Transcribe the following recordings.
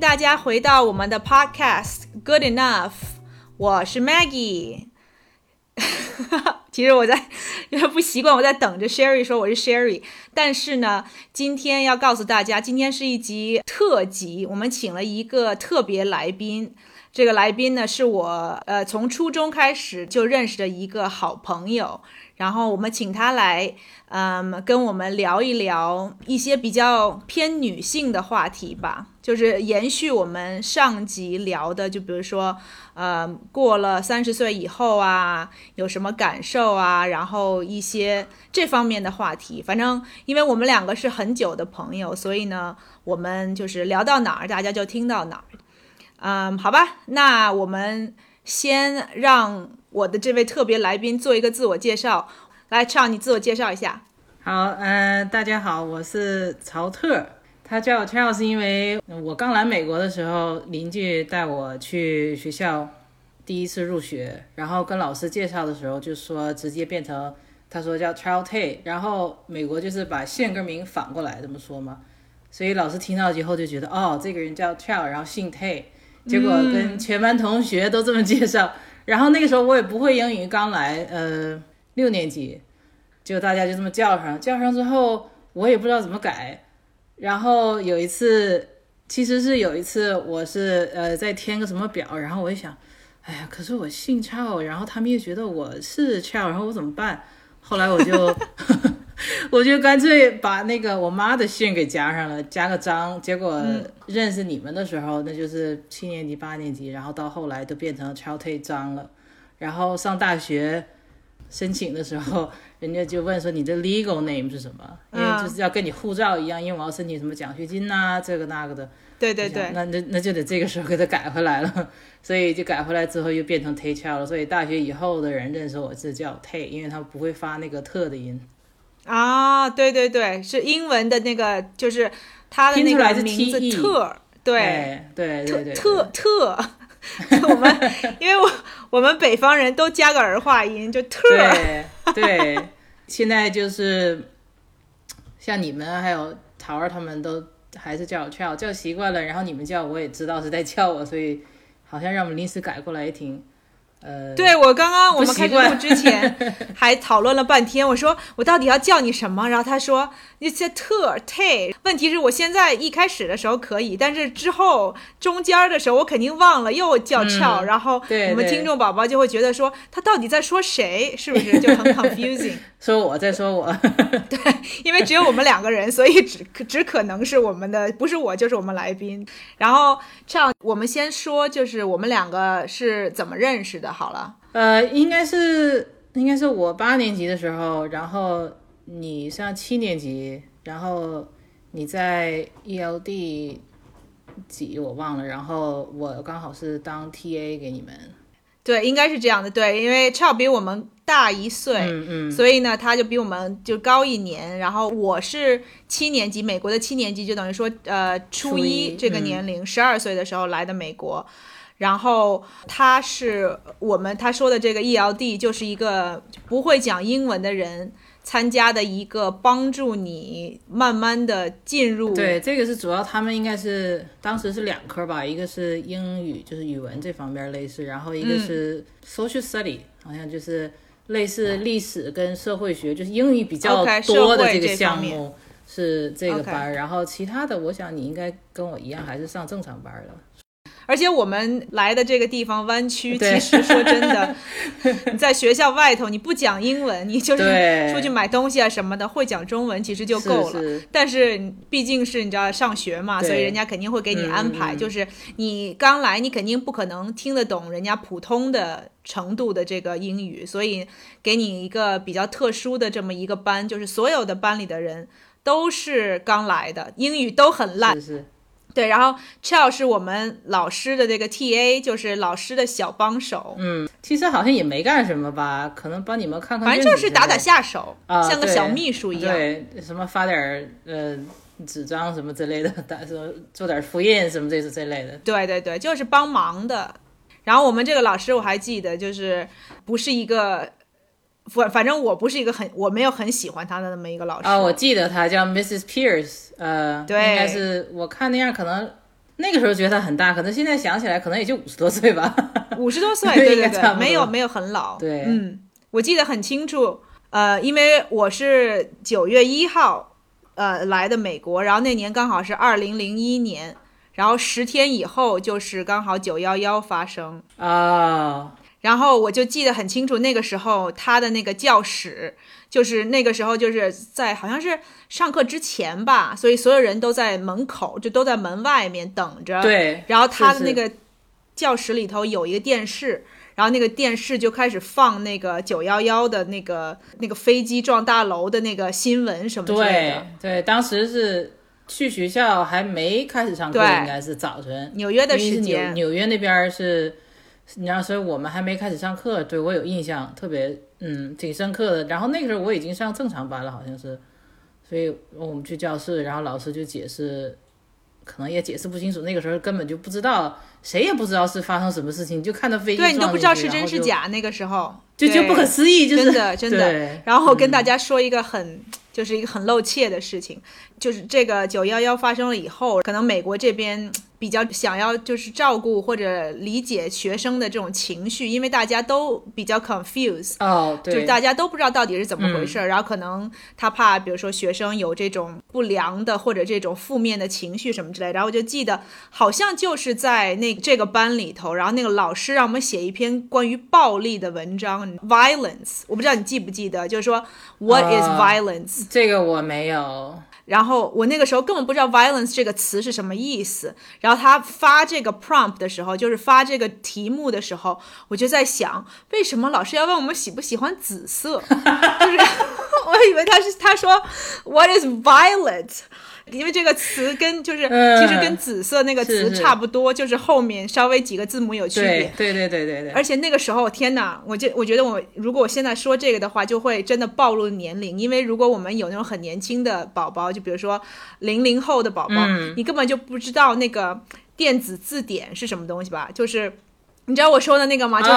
大家回到我们的 Podcast Good Enough，我是 Maggie。其实我在有点不习惯，我在等着 Sherry 说我是 Sherry，但是呢，今天要告诉大家，今天是一集特辑，我们请了一个特别来宾。这个来宾呢，是我呃从初中开始就认识的一个好朋友，然后我们请他来，嗯，跟我们聊一聊一些比较偏女性的话题吧，就是延续我们上集聊的，就比如说，呃，过了三十岁以后啊，有什么感受啊，然后一些这方面的话题。反正因为我们两个是很久的朋友，所以呢，我们就是聊到哪儿，大家就听到哪儿。嗯，好吧，那我们先让我的这位特别来宾做一个自我介绍。来，唱，你自我介绍一下。好，嗯、大家好，我是曹特。他叫我 Charles，是因为我刚来美国的时候，邻居带我去学校第一次入学，然后跟老师介绍的时候就说直接变成，他说叫 Charles Tay，然后美国就是把姓跟名反过来这么说嘛，所以老师听到以后就觉得哦，这个人叫 Charles，然后姓 Tay，结果跟全班同学都这么介绍，然后那个时候我也不会英语，刚来，呃，六年级，就大家就这么叫上，叫上之后我也不知道怎么改，然后有一次，其实是有一次我是呃在填个什么表，然后我一想，哎呀，可是我姓赵，然后他们又觉得我是赵，然后我怎么办？后来我就 我就干脆把那个我妈的姓给加上了，加个张。结果认识你们的时候，那就是七年级、八年级，然后到后来都变成 Tay 张了。然后上大学申请的时候，人家就问说你的 legal name 是什么？因为就是要跟你护照一样，因为我要申请什么奖学金呐、这个那个的。对对对，那那那就得这个时候给他改回来了，所以就改回来之后又变成 Tay Chow 了。所以大学以后的人认识我是叫 Tay，因为他不会发那个特的音。啊，对对对，是英文的那个，就是他的那个名字特，对，哎对对对，特特。我们因为我我们北方人都加个儿化音，就特。对对，现在就是像你们还有桃儿他们都还是叫我叫叫习惯了，然后你们叫我也知道是在叫我，所以好像让我们临时改过来也挺呃，对我刚刚我们开始录之前 还讨论了半天，我说我到底要叫你什么？然后他说你叫特 Tay。问题是我现在一开始的时候可以，但是之后中间的时候我肯定忘了又叫俏，然后我们听众宝宝就会觉得说他到底在说谁？是不是就很 confusing？说我在说我，对，因为只有我们两个人，所以只只可能是我们的，不是我就是我们来宾。然后这样，我们先说就是我们两个是怎么认识的。好了，呃，应该是应该是我八年级的时候，然后你上七年级，然后你在 ELD 几我忘了，然后我刚好是当 TA 给你们，对，应该是这样的。对，因为 Chow 比我们大一岁，嗯嗯，所以呢，他就比我们就高一年。然后我是七年级，美国的七年级，就等于说呃初初一一这个嗯年龄，十二岁的时候来的美国。然后他是我们他说的这个 ELD，就是一个不会讲英文的人参加的一个帮助你慢慢的进入对，这个是主要他们应该是当时是两科吧，一个是英语，就是语文这方面类似，然后一个是 social study，、好像就是类似历史跟社会学，就是英语比较多的这个项目是这个班儿然后其他的我想你应该跟我一样，还是上正常班儿的。而且我们来的这个地方湾区，其实说真的，你在学校外头你不讲英文，你就是出去买东西啊什么的，会讲中文其实就够了。是是。但是毕竟是你知道上学嘛，所以人家肯定会给你安排，就是你刚来，你肯定不可能听得懂人家普通的程度的这个英语，所以给你一个比较特殊的这么一个班，就是所有的班里的人都是刚来的，英语都很烂。是是，对，然后 Chell 是我们老师的这个 TA，就是老师的小帮手，嗯，其实好像也没干什么吧，可能帮你们看看反正就是打打下手，啊像个小秘书一样。对，什么发点儿呃纸张什么之类的，打什么做点复印什么这是这类的。对对对，就是帮忙的。然后我们这个老师我还记得，就是不是一个，反反正我不是一个很，我没有很喜欢他的那么一个老师。啊，我记得他叫 Mrs. Pierce，呃，对应该是我看那样，可能那个时候觉得他很大，可能现在想起来可能也就五十多岁吧。五十多岁，对对对，没有没有很老。对嗯，我记得很清楚。呃，因为我是九月一号呃来的美国，然后那年刚好是二零零一年，然后十天以后就是刚好九幺幺发生。哦，然后我就记得很清楚，那个时候他的那个教室，就是那个时候就是在好像是上课之前吧，所以所有人都在门口，就都在门外面等着。。对，然后他的那个教室里头有一个电视，然后那个电视就开始放那个九幺幺的那个那个飞机撞大楼的那个新闻什么之类对的。对，当时是去学校还没开始上课，应该是早晨。纽约的时间，纽约那边儿是，你知道，所以我们还没开始上课，对我有印象，特别嗯挺深刻的。然后那个时候我已经上正常班了，好像是，所以我们去教室，然后老师就解释，可能也解释不清楚，那个时候根本就不知道，谁也不知道是发生什么事情，就看到飞机对你都不知道是真是假，那个时候就就对不可思议，就是真的真的然后跟大家说一个很，就是一个很露怯的事情，就是这个九幺幺发生了以后，可能美国这边比较想要就是照顾或者理解学生的这种情绪，因为大家都比较 confused。哦，对，就是大家都不知道到底是怎么回事儿，然后可能他怕，比如说学生有这种不良的或者这种负面的情绪什么之类，然后我就记得好像就是在那这个班里头，然后那个老师让我们写一篇关于暴力的文章，violence，我不知道你记不记得，就是说 what is 啊 violence，、这个我没有，然后我那个时候根本不知道 violence 这个词是什么意思。然后他发这个 prompt 的时候，就是发这个题目的时候，我就在想，为什么老师要问我们喜不喜欢紫色？就是 我以为他是他说 what is violet。因为这个词跟就是嗯其实跟紫色那个词差不多，就是后面稍微几个字母有区别对。对对对对对，而且那个时候，天哪！我就我觉得我如果我现在说这个的话，就会真的暴露年龄。因为如果我们有那种很年轻的宝宝，就比如说零零后的宝宝，嗯你根本就不知道那个电子字典是什么东西吧？就是。你知道我说的那个吗？就是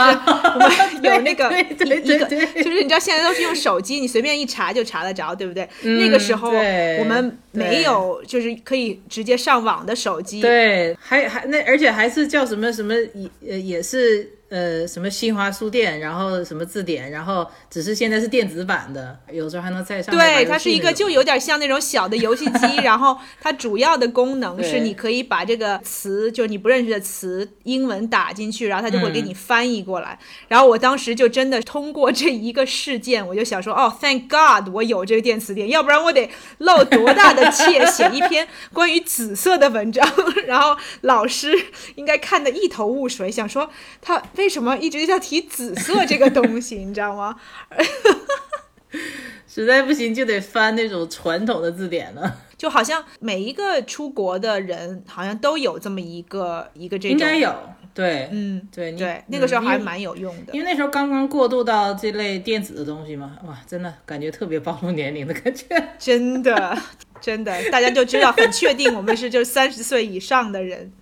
我们 有那个一一个，就是你知道现在都是用手机，你随便一查就查得着，对不对？嗯那个时候我们没有就是可以直接上网的手机，对，还还那而且还是叫什么什么也呃也是呃什么新华书店，然后什么字典，然后只是现在是电子版的，有时候还能在上面对，它是一个就有点像那种小的游戏机，然后它主要的功能是你可以把这个词，就是你不认识的词，英文打进去，然后它就会给你翻译过来。然后我当时就真的通过这一个事件，我就想说，哦，Thank God，我有这个电词典，要不然我得露多大的怯，写一篇关于紫色的文章，然后老师应该看得一头雾水，想说他为什么一直要提紫色这个东西，你知道吗？实在不行就得翻那种传统的字典了，就好像每一个出国的人，好像都有这么一个一个这种，应该有，对，嗯，对，你对，那个时候还蛮有用的。因为那时候刚刚过渡到这类电子的东西嘛，哇，真的感觉特别暴露年龄的感觉。真的，真的，大家就知道很确定我们是就三十岁以上的人。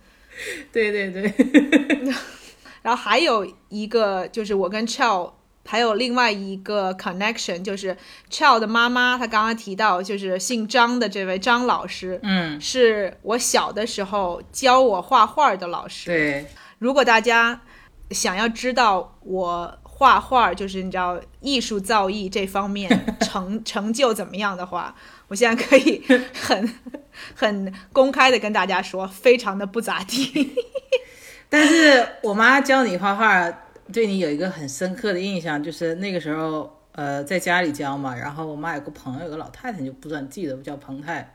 对 对对，然后还有一个就是我跟 Chell 还有另外一个 connection，就是 Chell 的妈妈，她刚刚提到就是姓张的这位张老师，嗯，是我小的时候教我画画的老师。对，如果大家想要知道我画画，就是你知道艺术造诣这方面成 成就怎么样的话，我现在可以很很公开的跟大家说，非常的不咋地。但是我妈教你画画，对你有一个很深刻的印象，就是那个时候，呃，在家里教嘛。然后我妈有个朋友，有个老太太，你就不算记得，叫彭太。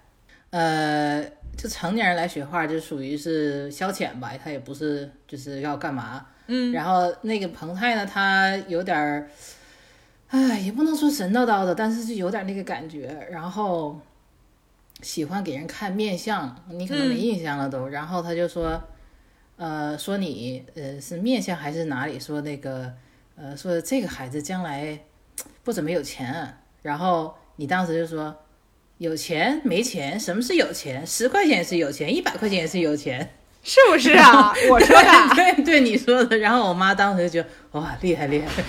呃，就成年人来学画，就属于是消遣吧，她也不是就是要干嘛。嗯。然后那个彭太呢，她有点儿，哎，也不能说神叨叨的，但是就有点那个感觉。然后喜欢给人看面相，你可能没印象了都。然后她就说。呃，说你呃是面相还是哪里？说那个呃，说这个孩子将来不怎么有钱。然后你当时就说有钱没钱？什么是有钱？十块钱是有钱，一百块钱也是有钱，是不是啊？我说的，对对，你说的。然后我妈当时就哇，厉害厉害，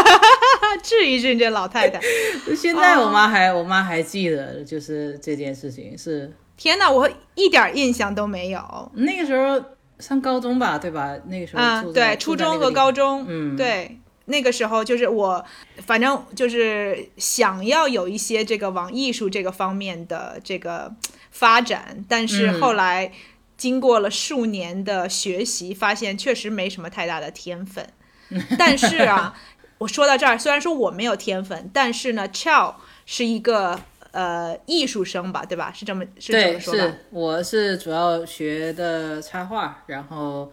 治一治这老太太。现在我妈还我妈还记得，就是这件事情是。天哪，我一点印象都没有。那个时候。上高中吧，对吧？那个时候啊，对，初中和高中，嗯，对，那个时候就是我，反正就是想要有一些这个往艺术这个方面的这个发展，但是后来经过了数年的学习，发现确实没什么太大的天分。但是啊，我说到这儿，虽然说我没有天分，但是呢，Chow 是一个。呃，艺术生吧，对吧？是这么是这么说吧。是，我是主要学的插画，然后，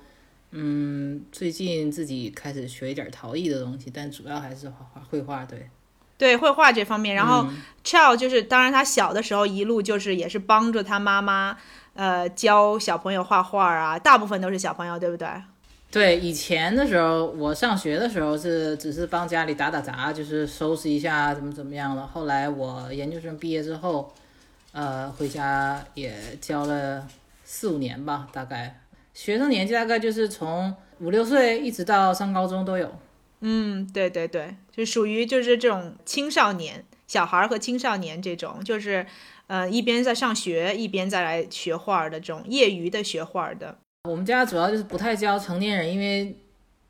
嗯，最近自己开始学一点陶艺的东西，但主要还是画画、绘画。对，对，绘画这方面。然后，Chow 就是，当然他小的时候一路就是也是帮助他妈妈，呃，教小朋友画画啊，大部分都是小朋友，对不对？对，以前的时候，我上学的时候是只是帮家里打打杂，就是收拾一下怎么怎么样了。后来我研究生毕业之后，呃，回家也教了四五年吧，大概学生年纪大概就是从五六岁一直到上高中都有。嗯，对对对，就属于就是这种青少年小孩和青少年这种，就是呃一边在上学一边再来学画的这种业余的学画的。我们家主要就是不太教成年人，因为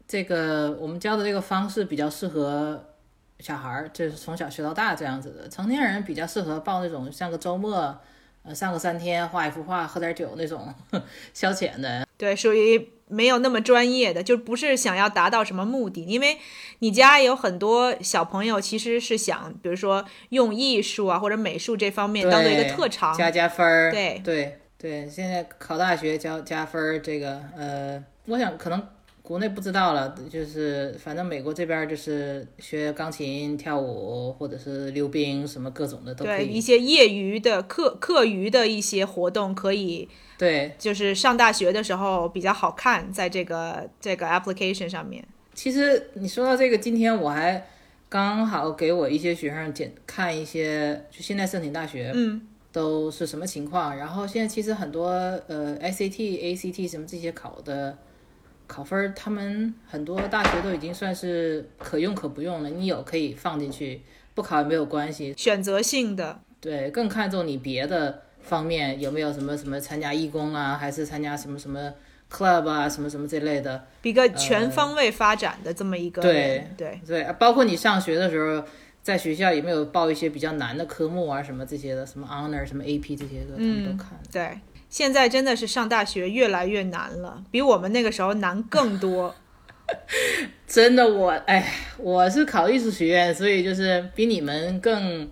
这个我们教的这个方式比较适合小孩儿，就是从小学到大这样子的。成年人比较适合报那种像个周末，呃，上个三天画一幅画，喝点酒那种 消遣的。对，属于没有那么专业的，就不是想要达到什么目的。因为你家有很多小朋友，其实是想，比如说用艺术啊或者美术这方面当做一个特长，加加分儿。对对。对，现在考大学加加分儿，这个呃，我想可能国内不知道了，就是反正美国这边就是学钢琴、跳舞或者是溜冰什么各种的都可以。对，一些业余的课课余的一些活动可以。对，就是上大学的时候比较好看，在这个这个 application 上面。其实你说到这个，今天我还刚好给我一些学生简看一些，就现在申请大学，嗯。都是什么情况？然后现在其实很多呃，SAT、ACT 什么这些考的考分，他们很多大学都已经算是可用可不用了。你有可以放进去，不考也没有关系。选择性的，对，更看重你别的方面有没有什么什么参加义工啊，还是参加什么什么 club 啊，什么什么这类的，一个全方位发展的这么一个对对对，包括你上学的时候。在学校有没有报一些比较难的科目啊？什么这些的，什么 honor、什么 AP 这些的，他们都看。对，现在真的是上大学越来越难了，比我们那个时候难更多。真的，我哎，我是考艺术学院，所以就是比你们更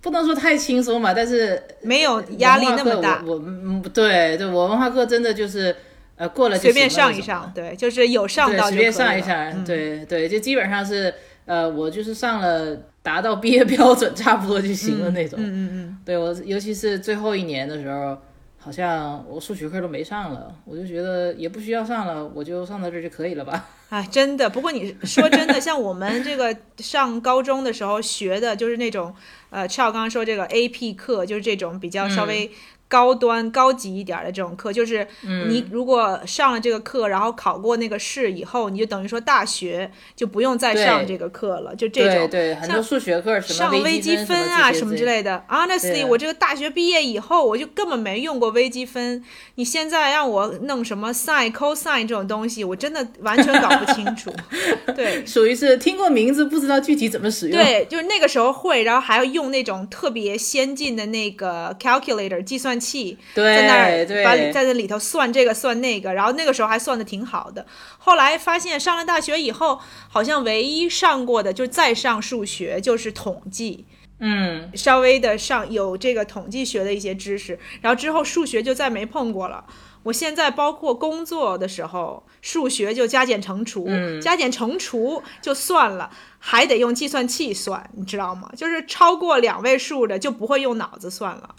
不能说太轻松吧，但是没有压力那么大。我嗯，对对，我文化课真的就是呃过了随便上一上，对，就是有上到随便上一上，对对，就基本上是。呃，我就是上了达到毕业标准差不多就行了那种。嗯嗯嗯。对我，尤其是最后一年的时候，好像我数学课都没上了，我就觉得也不需要上了，我就上到这就可以了吧。哎，真的。不过你说真的，像我们这个上高中的时候学的，就是那种呃，俏刚刚说这个 AP 课，就是这种比较稍微。高端高级一点的这种课，就是你如果上了这个课，然后考过那个试以后，你就等于说大学就不用再上这个课了，就这种。对对，很多数学课什么上微积分啊什么之类的。Honestly，我这个大学毕业以后，我就根本没用过微积分。你现在让我弄什么 sin、cosine 这种东西，我真的完全搞不不清楚。对 属于是听过名字不知道具体怎么使用。对，就是那个时候会，然后还要用那种特别先进的那个 calculator 计算器，在那儿把在那里头算这个算那个，然后那个时候还算的挺好的。后来发现上了大学以后，好像唯一上过的就是再上数学就是统计。嗯，稍微的上有这个统计学的一些知识，然后之后数学就再没碰过了。我现在包括工作的时候，数学就加减乘除，加减乘除就算了，还得用计算器算，你知道吗？就是超过两位数的就不会用脑子算了。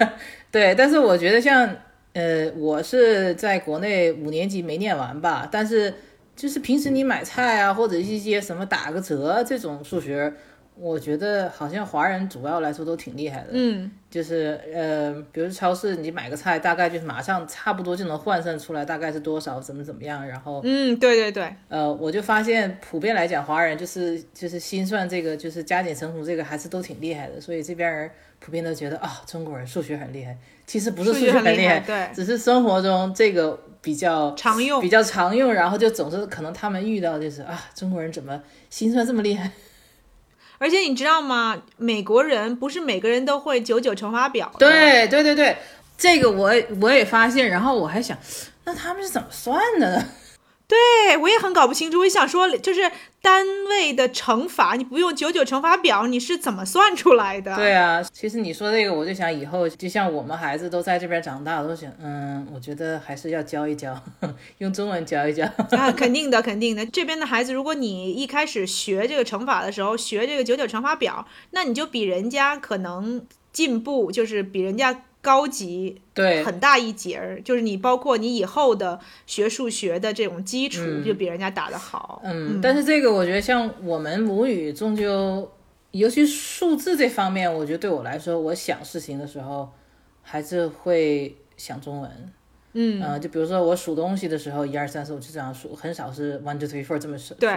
对。但是我觉得像呃，我是在国内五年级没念完吧，但是就是平时你买菜啊，或者一些什么打个折这种数学，我觉得好像华人主要来说都挺厉害的。嗯，就是呃，比如超市你买个菜，大概就是马上差不多就能换算出来大概是多少，怎么怎么样。然后嗯，对对对，呃，我就发现普遍来讲，华人就是就是心算这个就是加减乘除这个还是都挺厉害的，所以这边人普遍都觉得啊、中国人数学很厉害。其实不是数学学很厉害，厉害，对，只是生活中这个比较常用比。较常用，然后就总是可能他们遇到就是啊，中国人怎么心算这么厉害？而且你知道吗？美国人不是每个人都会九九乘法表的。对对对对，这个我我也发现，然后我还想，那他们是怎么算的呢？对，我也很搞不清楚。我也想说，就是单位的乘法，你不用九九乘法表，你是怎么算出来的？对啊，其实你说这个，我就想以后就像我们孩子都在这边长大，我都想，嗯，我觉得还是要教一教，用中文教一教。啊，肯定的，肯定的。这边的孩子，如果你一开始学这个乘法的时候，学这个九九乘法表，那你就比人家可能进步，就是比人家高级对，很大一截儿。就是你包括你以后的学数学的这种基础，就比人家打得好。嗯，但是这个我觉得像我们母语终究，尤其数字这方面，我觉得对我来说，我想事情的时候还是会想中文。嗯呃就比如说我数东西的时候，一二三四，我就这样数，很少是 one two three four 这么数。对，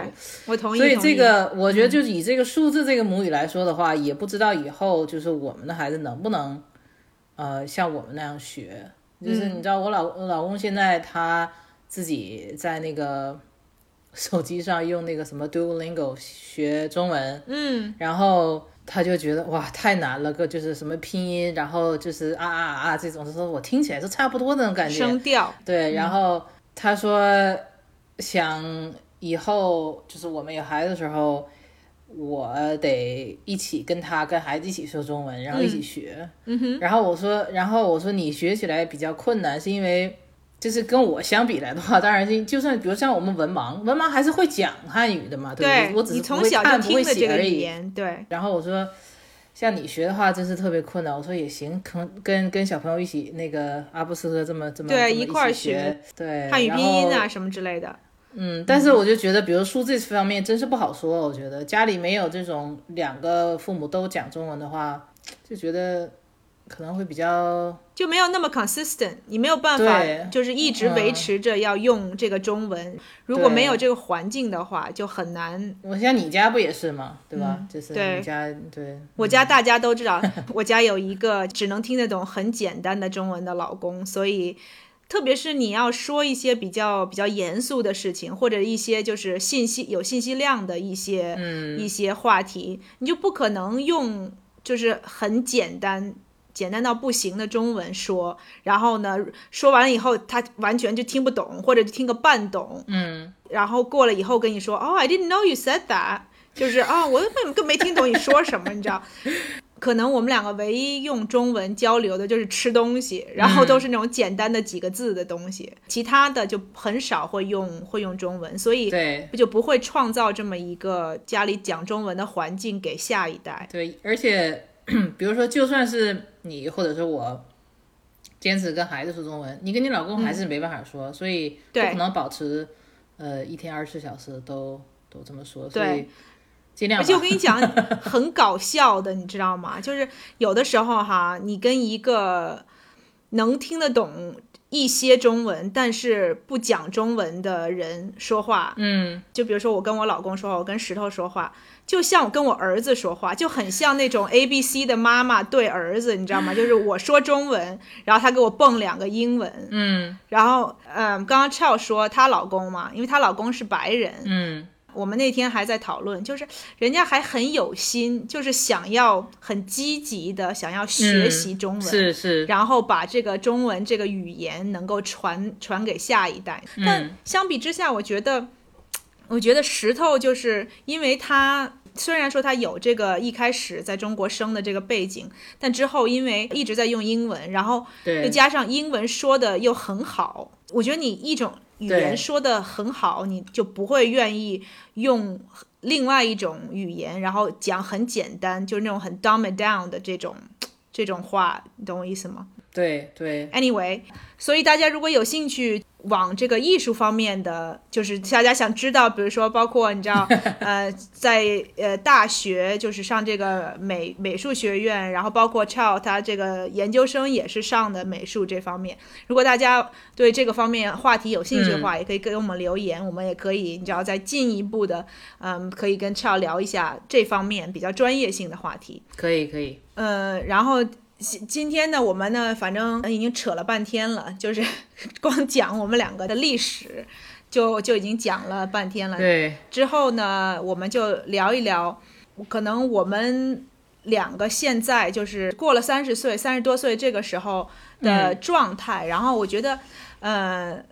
我同意。所以这个，我觉得就是以这个数字这个母语来说的话，也不知道以后就是我们的孩子能不能，呃，像我们那样学。就是嗯你知道，我老我老公现在他自己在那个手机上用那个什么 Duolingo 学中文，嗯，然后他就觉得哇太难了，个就是什么拼音，然后就是啊啊啊这种，他说我听起来是差不多的那种感觉。声调。对，然后他说想以后就是我们有孩子的时候，我得一起跟他跟孩子一起说中文，然后一起学。嗯哼。然后我说，然后我说你学起来比较困难，是因为就是跟我相比来的话，当然是就算比如像我们文盲，文盲还是会讲汉语的嘛，对不对我只是不你从小会看不会写对，然后我说，像你学的话，真是特别困难。我说也行，可能跟跟小朋友一起那个阿布斯特这么这么对一块学，对汉语拼音啊什么之类的。嗯，但是我就觉得，比如数字方面真是不好说。我觉得家里没有这种两个父母都讲中文的话，就觉得可能会比较就没有那么 consistent，你没有办法就是一直维持着要用这个中文。如果没有这个环境的话，就很难。我像你家不也是吗？对吧？就是你家对，我家大家都知道，我家有一个只能听得懂很简单的中文的老公，所以。特别是你要说一些比较比较严肃的事情，或者一些就是信息有信息量的一些、一些话题，你就不可能用就是很简单简单到不行的中文说，然后呢说完了以后他完全就听不懂，或者就听个半懂，嗯，然后过了以后跟你说，哦，I didn't know you said that，就是啊、我根本更没听懂你说什么，你知道。可能我们两个唯一用中文交流的就是吃东西，然后都是那种简单的几个字的东西，其他的就很少会用会用中文，所以对。就不会创造这么一个家里讲中文的环境给下一代。对，而且 比如说，就算是你或者是我坚持跟孩子说中文，你跟你老公还是没办法说，所以不对可能保持呃一天二十四小时都都这么说，所以尽量。而且我跟你讲，很搞笑的，你知道吗？就是有的时候哈，你跟一个能听得懂一些中文但是不讲中文的人说话。嗯，就比如说我跟我老公说话，我跟石头说话，就像我跟我儿子说话，就很像那种 A B C 的妈妈对儿子，你知道吗？就是我说中文，然后他给我蹦两个英文。嗯然后，嗯，刚刚 Chell 说她老公嘛，因为她老公是白人，嗯我们那天还在讨论，就是人家还很有心，就是想要很积极的想要学习中文，是是，然后把这个中文这个语言能够传传给下一代。但嗯相比之下，我觉得，我觉得石头就是因为他。虽然说他有这个一开始在中国生的这个背景，但之后因为一直在用英文，然后又对加上英文说的又很好，我觉得你一种语言说的很好，你就不会愿意用另外一种语言，然后讲很简单，就是那种很 dumb down 的这种这种话，你懂我意思吗对对，？Anyway，所以大家如果有兴趣往这个艺术方面的，就是大家想知道，比如说包括你知道，呃，在呃大学就是上这个美美术学院，然后包括 Chow 他这个研究生也是上的美术这方面。如果大家对这个方面话题有兴趣的话，也可以给我们留言，我们也可以你知道再进一步的，嗯，可以跟 Chow 聊一下这方面比较专业性的话题。可以可以，呃，然后今今天呢，我们呢，反正已经扯了半天了，就是 光讲我们两个的历史，就就已经讲了半天了。对，之后呢，我们就聊一聊，可能我们两个现在就是过了三十岁、三十多岁这个时候的状态。然后我觉得，呃。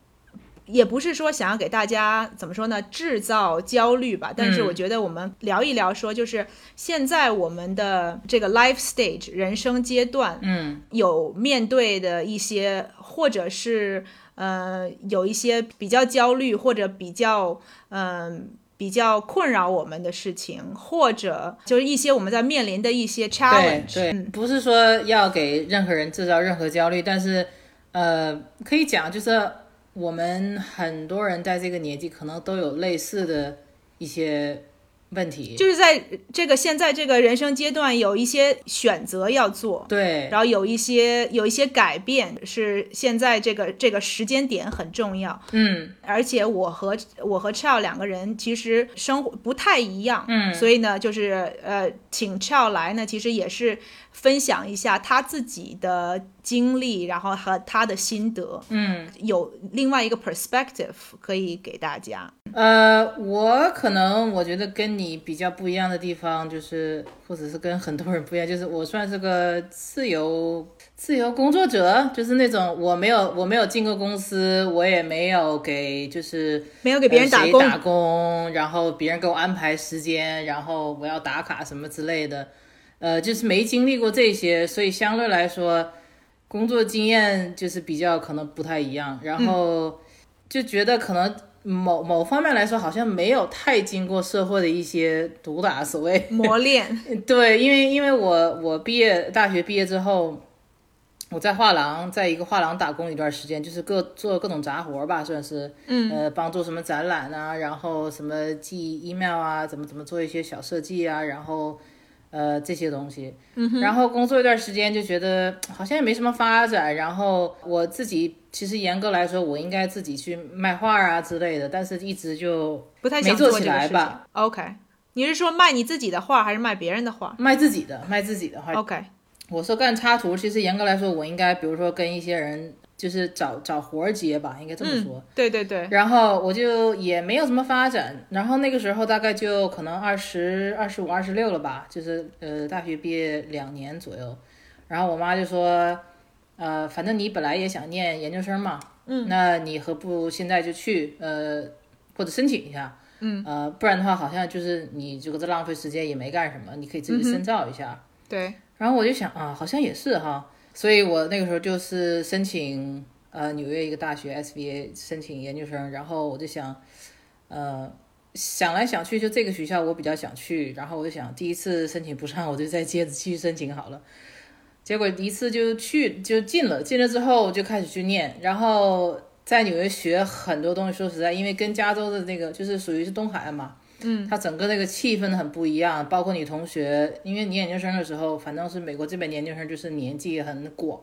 也不是说想要给大家怎么说呢，制造焦虑吧。但是嗯我觉得我们聊一聊，说就是现在我们的这个 life stage 人生阶段，嗯有面对的一些，或者是呃有一些比较焦虑或者比较嗯、比较困扰我们的事情，或者就是一些我们在面临的一些 challenge。对，嗯不是说要给任何人制造任何焦虑，但是呃，可以讲就是我们很多人在这个年纪可能都有类似的一些问题，就是在这个现在这个人生阶段，有一些选择要做，对。然后有一些有一些改变是现在这个这个时间点很重要。嗯。而且我和我和 Chow 两个人其实生活不太一样，嗯。所以呢，就是呃，请 Chow 来呢，其实也是分享一下他自己的经历，然后和他的心得，嗯。有另外一个 perspective 可以给大家。呃，我可能我觉得跟你比较不一样的地方，就是或者是跟很多人不一样，就是我算是个自由自由工作者，就是那种我没有我没有进过公司，我也没有给就是没有给别人打工，打工，然后别人给我安排时间，然后我要打卡什么之类的，呃，就是没经历过这些，所以相对来说，工作经验就是比较可能不太一样，然后就觉得可能某某方面来说，好像没有太经过社会的一些毒打，所谓。磨练，对，因为因为我我毕业大学毕业之后，我在画廊，在一个画廊打工一段时间，就是各做各种杂活吧，算是，嗯。呃，帮助什么展览啊，然后什么寄 email 啊，怎么怎么做一些小设计啊，然后呃这些东西，嗯然后工作一段时间就觉得好像也没什么发展，然后我自己其实严格来说，我应该自己去卖画啊之类的，但是一直就不太没做起想做这个事情来吧。OK，你是说卖你自己的画还是卖别人的画卖自己的，卖自己的画。？OK，我说干插图，其实严格来说，我应该比如说跟一些人就是找找活儿接吧，应该这么说。对对对，然后我就也没有什么发展，然后那个时候大概就可能二十二十五、二十六了吧，就是呃大学毕业两年左右。然后我妈就说，呃，反正你本来也想念研究生嘛，嗯，那你何不现在就去，呃，或者申请一下，嗯，呃，不然的话好像就是你这个这浪费时间也没干什么，你可以自己深造一下。对，然后我就想啊，好像也是哈，所以我那个时候就是申请呃纽约一个大学 SVA 申请研究生，然后我就想，呃，想来想去就这个学校我比较想去，然后我就想第一次申请不上，我就再接着继续申请好了。结果一次就去就进了，进了之后就开始去念，然后在纽约学很多东西。说实在，因为跟加州的那个就是属于是东海岸嘛，嗯，它整个那个气氛很不一样，包括你同学，因为你研究生的时候，反正是美国这边研究生就是年纪很广，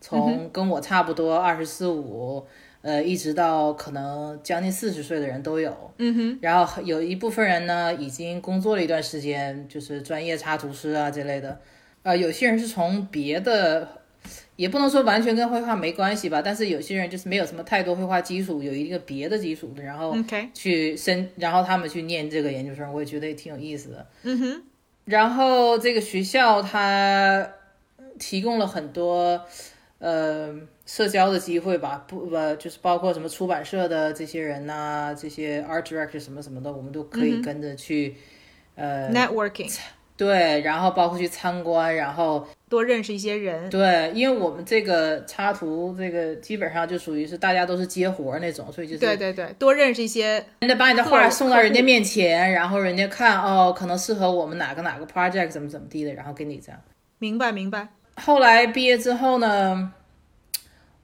从跟我差不多二十四五，呃，一直到可能将近四十岁的人都有。嗯哼，然后有一部分人呢，已经工作了一段时间，就是专业插图师啊这类的。呃，有些人是从别的，也不能说完全跟绘画没关系吧，但是有些人就是没有什么太多绘画基础，有一个别的基础的，然后去申，然后他们去念这个研究生，我也觉得也挺有意思的。嗯哼，然后这个学校它提供了很多呃社交的机会吧，不不就是包括什么出版社的这些人呐、这些 art director 什么什么的，我们都可以跟着去。呃，networking 对，然后包括去参观，然后多认识一些人。对，因为我们这个插图这个基本上就属于是大家都是接活儿那种，所以就是对对对，多认识一些人家把你的画送到人家面前，然后人家看哦，可能适合我们哪个哪个 project 怎么怎么地的，然后给你这样。明白明白。后来毕业之后呢，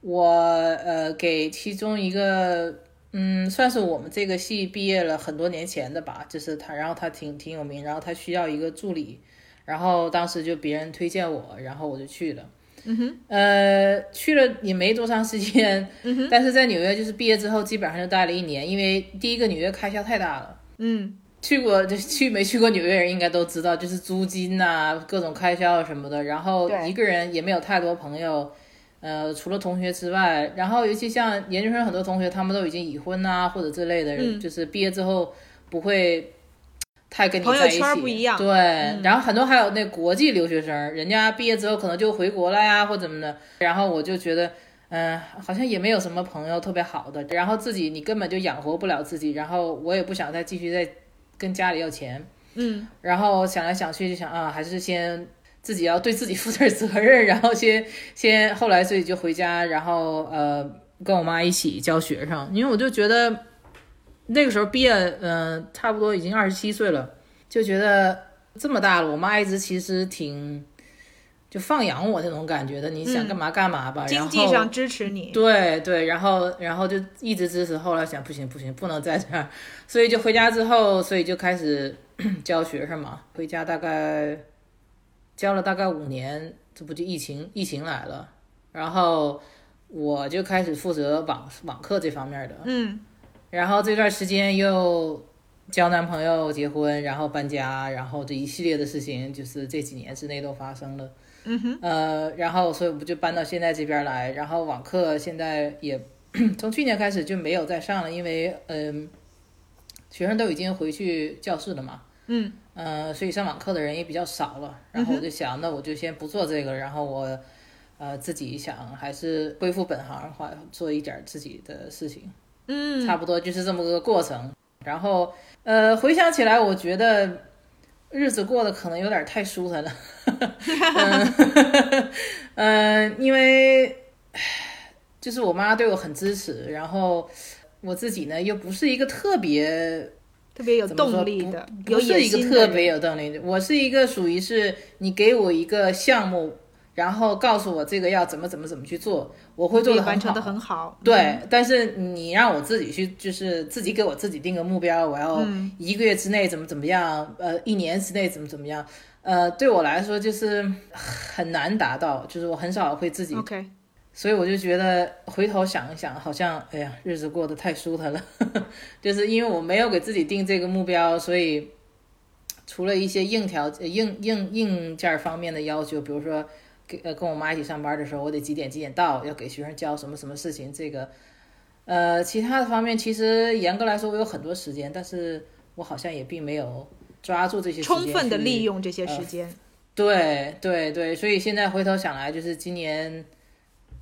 我呃给其中一个嗯，算是我们这个系毕业了很多年前的吧，就是他，然后他挺挺有名，然后他需要一个助理，然后当时就别人推荐我，然后我就去了。嗯哼，呃，去了也没多长时间，嗯哼，但是在纽约就是毕业之后基本上就待了一年，因为第一个纽约开销太大了。嗯，去过就去没去过纽约人应该都知道，就是租金呐、各种开销什么的。然后一个人也没有太多朋友，呃，除了同学之外，然后尤其像研究生很多同学，他们都已经已婚呐、或者之类的，嗯就是毕业之后不会太跟你在一起。圈不一样对，然后很多还有那国际留学生，人家毕业之后可能就回国了呀，或怎么的。然后我就觉得。嗯，好像也没有什么朋友特别好的，然后自己你根本就养活不了自己，然后我也不想再继续再跟家里要钱，嗯，然后想来想去就想啊，还是先自己要对自己负点责任，然后先先后来所以就回家，然后呃跟我妈一起教学生，因为我就觉得那个时候毕业，嗯、差不多已经二十七岁了，就觉得这么大了，我妈一直其实挺就放养我那种感觉的，你想干嘛干嘛吧，然经后济上支持你。对对，然后然后就一直支持，后来想不行不行，不能在这儿，所以就回家之后，所以就开始 教学生嘛。回家大概教了大概五年，这不就疫情疫情来了，然后我就开始负责网网课这方面的，嗯。然后这段时间又交男朋友、结婚，然后搬家，然后这一系列的事情，就是这几年之内都发生了。嗯哼，呃，然后所以我们就搬到现在这边来，然后网课现在也 从去年开始就没有再上了，因为嗯、学生都已经回去教室了嘛，嗯呃，所以上网课的人也比较少了。然后我就想，那我就先不做这个，然后我呃自己想还是恢复本行的话，做一点自己的事情。嗯，差不多就是这么个过程。然后，呃，回想起来，我觉得日子过得可能有点太舒坦了。嗯，呃，因为唉就是我妈对我很支持，然后我自己呢又不是一个特别特别有动力的，不有是一个特别有动力的，我是一个属于是你给我一个项目，然后告诉我这个要怎么怎么怎么去做，我会做的完成的很好。对，但是你让我自己去，就是自己给我自己定个目标，我要嗯。一个月之内怎么怎么样，呃，一年之内怎么怎么样，呃，对我来说就是很难达到，就是我很少会自己所以我就觉得回头想一想，好像哎呀，日子过得太舒坦了，就是因为我没有给自己定这个目标，所以除了一些硬条呃硬硬硬件方面的要求，比如说给呃跟我妈一起上班的时候，我得几点几点到，要给学生教什么什么事情，这个呃其他的方面其实严格来说我有很多时间，但是我好像也并没有抓住这些充分的利用这些呃时间。对对对，所以现在回头想来，就是今年，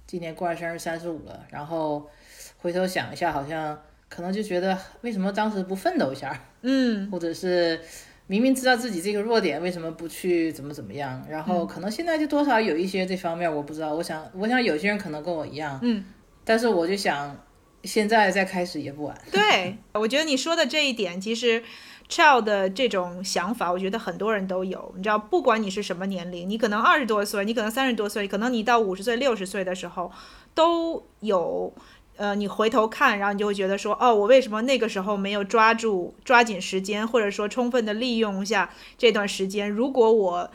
今年过完生日三十五了，然后回头想一下，好像可能就觉得为什么当时不奋斗一下，嗯或者是明明知道自己这个弱点，为什么不去怎么怎么样？然后可能现在就多少有一些这方面，我不知道。我想，我想有些人可能跟我一样，嗯，但是我就想，现在再开始也不晚。对，我觉得你说的这一点，其实 Child 的这种想法，我觉得很多人都有。你知道，不管你是什么年龄，你可能二十多岁，你可能三十多岁，可能你到五十岁、六十岁的时候，都有。呃，你回头看，然后你就会觉得说，哦，我为什么那个时候没有抓住、抓紧时间，或者说充分的利用一下这段时间？如果我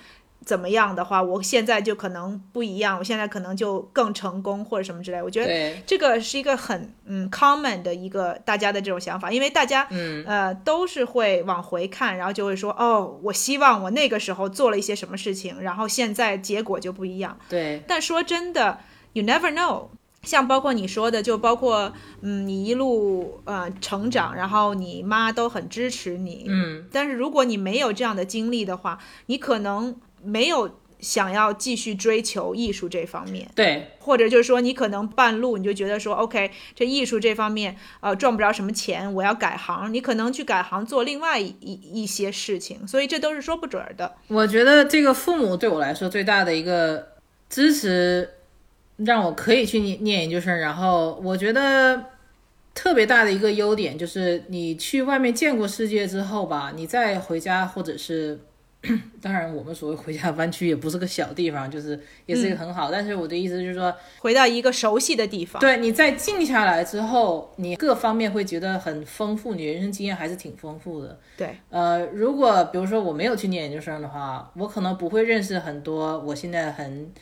怎么样的话，我现在就可能不一样，我现在可能就更成功或者什么之类。我觉得，这个是一个很嗯 common 的一个大家的这种想法，因为大家嗯，呃都是会往回看，然后就会说哦，我希望我那个时候做了一些什么事情，然后现在结果就不一样。对，但说真的，you never know。像包括你说的，就包括嗯，你一路呃成长，然后你妈都很支持你，嗯，但是如果你没有这样的经历的话，你可能没有想要继续追求艺术这方面，对，或者就是说你可能半路你就觉得说，OK，这艺术这方面呃赚不着什么钱，我要改行，你可能去改行做另外一一一些事情，所以这都是说不准儿的。我觉得这个父母对我来说最大的一个支持，让我可以去念念研究生。然后我觉得特别大的一个优点就是，你去外面见过世界之后吧，你再回家或者是。当然，我们所谓回家湾区也不是个小地方，就是也是一个很好。但是我的意思就是说，回到一个熟悉的地方，对你在静下来之后，你各方面会觉得很丰富，你人生经验还是挺丰富的。对，呃，如果比如说我没有去念研究生的话，我可能不会认识很多我现在很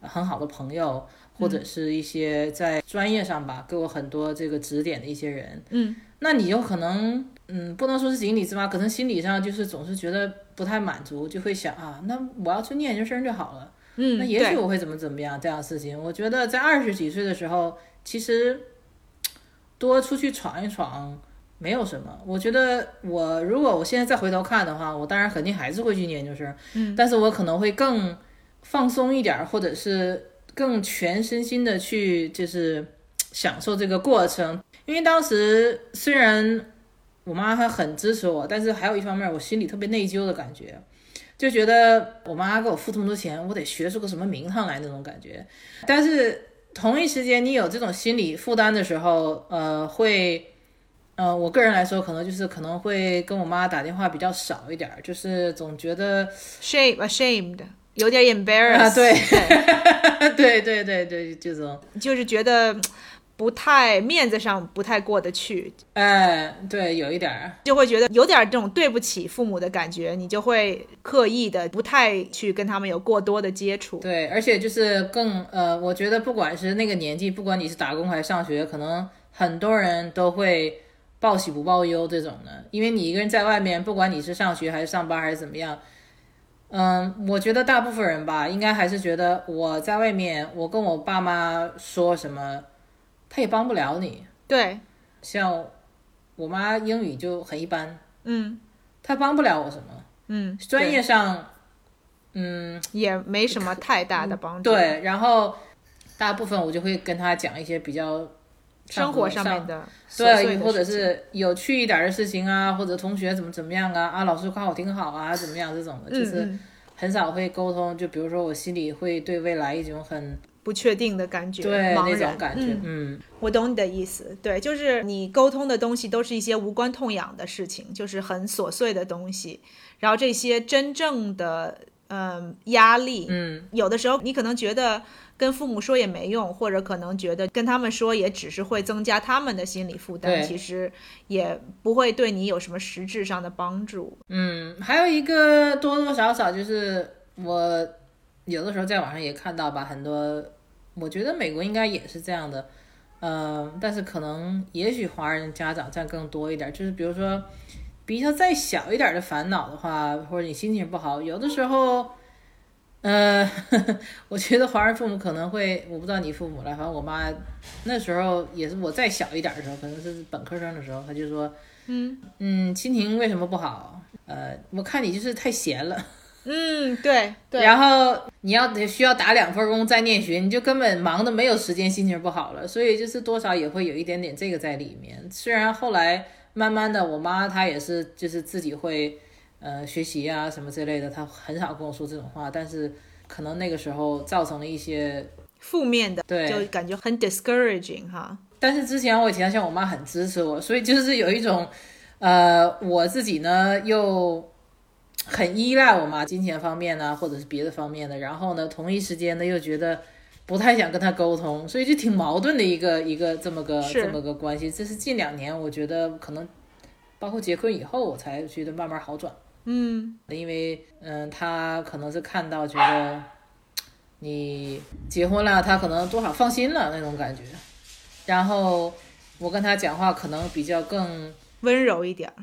很好的朋友，或者是一些在专业上吧给我很多这个指点的一些人。嗯，那你有可能，嗯，不能说是井底之蛙，可能心理上就是总是觉得不太满足，就会想啊，那我要去念研究生就好了。嗯，那也许我会怎么怎么样这样的事情。我觉得在二十几岁的时候，其实多出去闯一闯没有什么。我觉得我如果我现在再回头看的话，我当然肯定还是会去念研究生，嗯，但是我可能会更放松一点儿，或者是更全身心的去就是享受这个过程。因为当时虽然我妈还很支持我，但是还有一方面我心里特别内疚的感觉。就觉得我妈给我付这么多钱，我得学出个什么名堂来那种感觉。但是同一时间，你有这种心理负担的时候，呃，会，呃，我个人来说，可能就是可能会跟我妈打电话比较少一点儿，就是总觉得 shame ashamed，有点 embarrassed，啊，对，对对对对，这种，就是觉得不太面子上不太过得去，嗯，对，有一点儿，就会觉得有点这种对不起父母的感觉，你就会刻意的不太去跟他们有过多的接触。对，而且就是更呃，我觉得不管是那个年纪，不管你是打工还是上学，可能很多人都会报喜不报忧这种的，因为你一个人在外面，不管你是上学还是上班还是怎么样，嗯，我觉得大部分人吧，应该还是觉得我在外面，我跟我爸妈说什么，他也帮不了你。对，像我妈英语就很一般，嗯她帮不了我什么，嗯，专业上，嗯，也没什么太大的帮助。，对，然后大部分我就会跟他讲一些比较生活上面上的对，或者是有趣一点的事情啊，或者同学怎么怎么样啊，啊，老师夸我挺好啊，怎么样这种的，就是很少会沟通。就比如说我心里会对未来一种很不确定的感觉，对那茫然。种感觉嗯，嗯。我懂你的意思，对，就是你沟通的东西都是一些无关痛痒的事情，就是很琐碎的东西，然后这些真正的嗯压力，嗯，有的时候你可能觉得跟父母说也没用，或者可能觉得跟他们说也只是会增加他们的心理负担，其实也不会对你有什么实质上的帮助。嗯，还有一个多多少少就是我有的时候在网上也看到吧，很多我觉得美国应该也是这样的，呃，但是可能也许华人家长占更多一点，就是比如说比较再小一点的烦恼的话，或者你心情不好，有的时候。呃，我觉得华人父母可能会，我不知道你父母了，反正我妈那时候也是我再小一点的时候，可能是本科生的时候，她就说，嗯嗯，心情为什么不好？呃，我看你就是太闲了，嗯，对对，然后你要需要打两份工再念学，你就根本忙的没有时间，心情不好了，所以就是多少也会有一点点这个在里面。虽然后来慢慢的，我妈她也是就是自己会呃学习啊什么之类的，她很少跟我说这种话，但是可能那个时候造成了一些，负面的，对就感觉很 discouraging 哈。但是之前我以前像我妈很支持我，所以就是有一种呃我自己呢又。很依赖我妈金钱方面呢，或者是别的方面的，然后呢，同一时间呢又觉得不太想跟她沟通，所以就挺矛盾的一个 一个这么个这么个关系。这是近两年我觉得可能，包括结婚以后，我才觉得慢慢好转。嗯因为嗯，他可能是看到觉得你结婚了，他可能多少放心了那种感觉。然后我跟他讲话可能比较更温柔一点儿。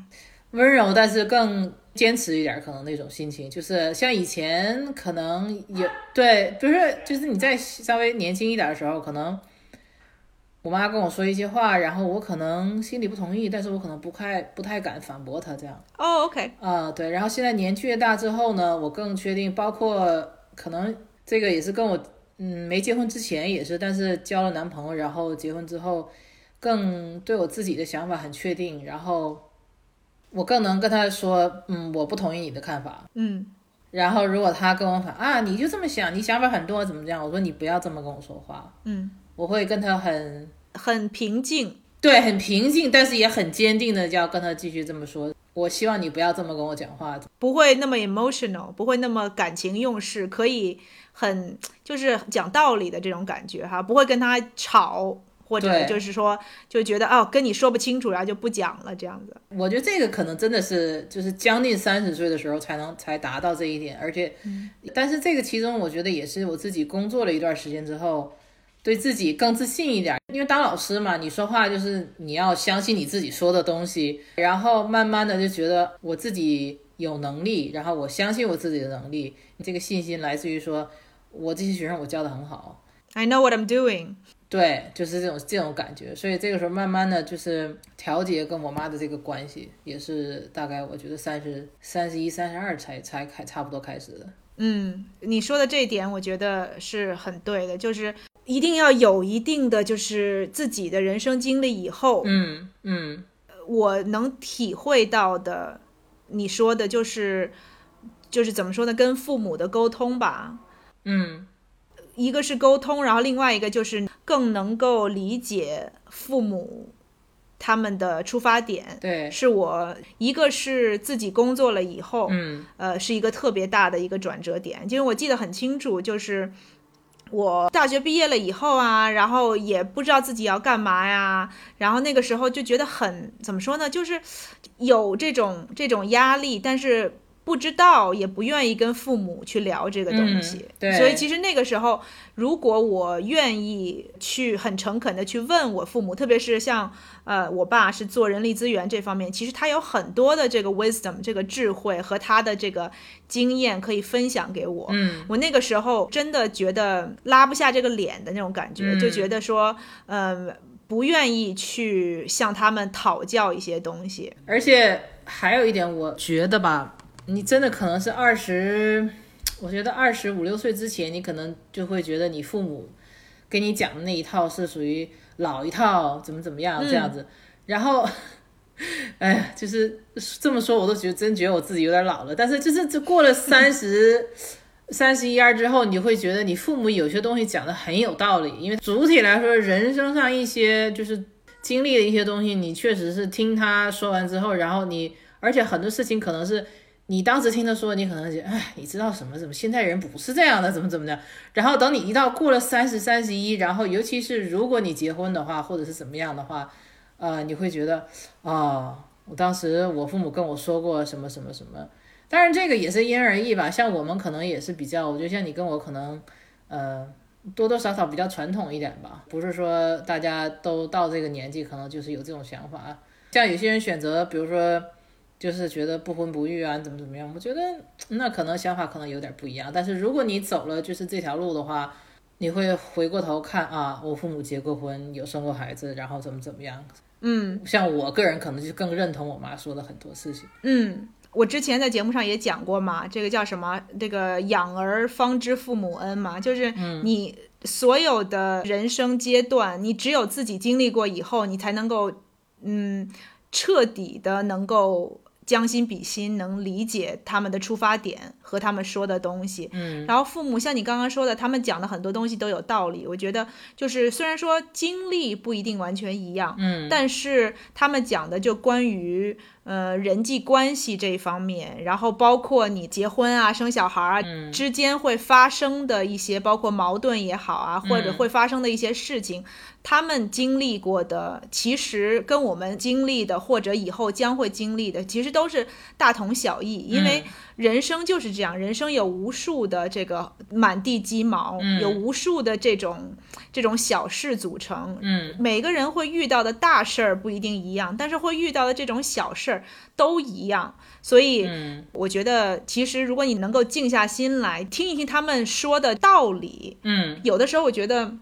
温柔，但是更坚持一点，可能那种心情，就是像以前可能有对，不是就是你在稍微年轻一点的时候，可能我妈跟我说一些话，然后我可能心里不同意，但是我可能不太不太敢反驳她这样。哦，OK，啊、对，然后现在年纪越大之后呢，我更确定，包括可能这个也是跟我嗯没结婚之前也是，但是交了男朋友，然后结婚之后，更对我自己的想法很确定，然后我更能跟他说，嗯，我不同意你的看法。嗯然后如果他跟我反啊，你就这么想，你想法很多，怎么这样？我说你不要这么跟我说话，嗯，我会跟他很很平静。对，很平静，但是也很坚定的就要跟他继续这么说。我希望你不要这么跟我讲话，不会那么 emotional，不会那么感情用事，可以很就是讲道理的这种感觉哈，不会跟他吵，或者对就是说就觉得哦跟你说不清楚，然后就不讲了这样子。我觉得这个可能真的是就是将近三十岁的时候才能才达到这一点，而且，但是这个其中我觉得也是我自己工作了一段时间之后，对自己更自信一点。因为当老师嘛，你说话就是你要相信你自己说的东西，然后慢慢的就觉得我自己有能力，然后我相信我自己的能力，这个信心来自于说我这些学生我教的很好。I know what I'm doing。对，就是这种这种感觉，所以这个时候慢慢的就是调节跟我妈的这个关系，也是大概我觉得三十三十一、三十二才才开差不多开始的。嗯，你说的这一点，我觉得是很对的，就是一定要有一定的就是自己的人生经历以后，嗯嗯。我能体会到的，你说的就是就是怎么说呢，跟父母的沟通吧，嗯一个是沟通，然后另外一个就是更能够理解父母他们的出发点。对，是我一个是自己工作了以后，嗯呃，是一个特别大的一个转折点，因为我记得很清楚，就是我大学毕业了以后啊，然后也不知道自己要干嘛呀，然后那个时候就觉得很怎么说呢，就是有这种这种压力，但是。不知道，也不愿意跟父母去聊这个东西，嗯对所以其实那个时候，如果我愿意去很诚恳的去问我父母，特别是像呃我爸是做人力资源这方面，其实他有很多的这个 wisdom 这个智慧和他的这个经验可以分享给我。嗯我那个时候真的觉得拉不下这个脸的那种感觉，嗯就觉得说，嗯、不愿意去向他们讨教一些东西。而且还有一点，我觉得吧，你真的可能是二十，我觉得二十五六岁之前，你可能就会觉得你父母给你讲的那一套是属于老一套，怎么怎么样这样子，然后。哎呀，就是这么说，我都觉得真觉得我自己有点老了。但是就是这过了三十、三十一二之后，你会觉得你父母有些东西讲的很有道理，因为主体来说，人生上一些就是经历的一些东西，你确实是听他说完之后，然后你，而且很多事情可能是你当时听他说，你可能觉得，哎，你知道什么？怎么现在人不是这样的？怎么怎么的？然后等你一到过了三十、三十一，然后尤其是如果你结婚的话，或者是怎么样的话，呃，你会觉得，哦，我当时我父母跟我说过什么什么什么。当然，这个也是因人而异吧。像我们可能也是比较，我觉得像你跟我可能，呃，多多少少比较传统一点吧。不是说大家都到这个年纪，可能就是有这种想法。像有些人选择，比如说，就是觉得不婚不育啊，怎么怎么样，我觉得那可能想法可能有点不一样。但是如果你走了就是这条路的话，你会回过头看啊，我父母结过婚，有生过孩子，然后怎么怎么样。嗯像我个人可能就更认同我妈说的很多事情。嗯，我之前在节目上也讲过嘛，这个叫什么？这个养儿方知父母恩嘛，就是你所有的人生阶段，你只有自己经历过以后，你才能够嗯彻底的能够。将心比心，能理解他们的出发点和他们说的东西。嗯，然后父母像你刚刚说的，他们讲的很多东西都有道理。我觉得就是虽然说经历不一定完全一样，嗯，但是他们讲的就关于呃，人际关系这一方面，然后包括你结婚啊、生小孩啊、之间会发生的一些，包括矛盾也好啊，或者会发生的一些事情，他们经历过的，其实跟我们经历的，或者以后将会经历的，其实都是大同小异。因为人生就是这样，人生有无数的这个满地鸡毛，有无数的这种这种小事组成。嗯，每个人会遇到的大事儿不一定一样，但是会遇到的这种小事儿。都一样，所以我觉得，其实如果你能够静下心来听一听他们说的道理，嗯，有的时候我觉得，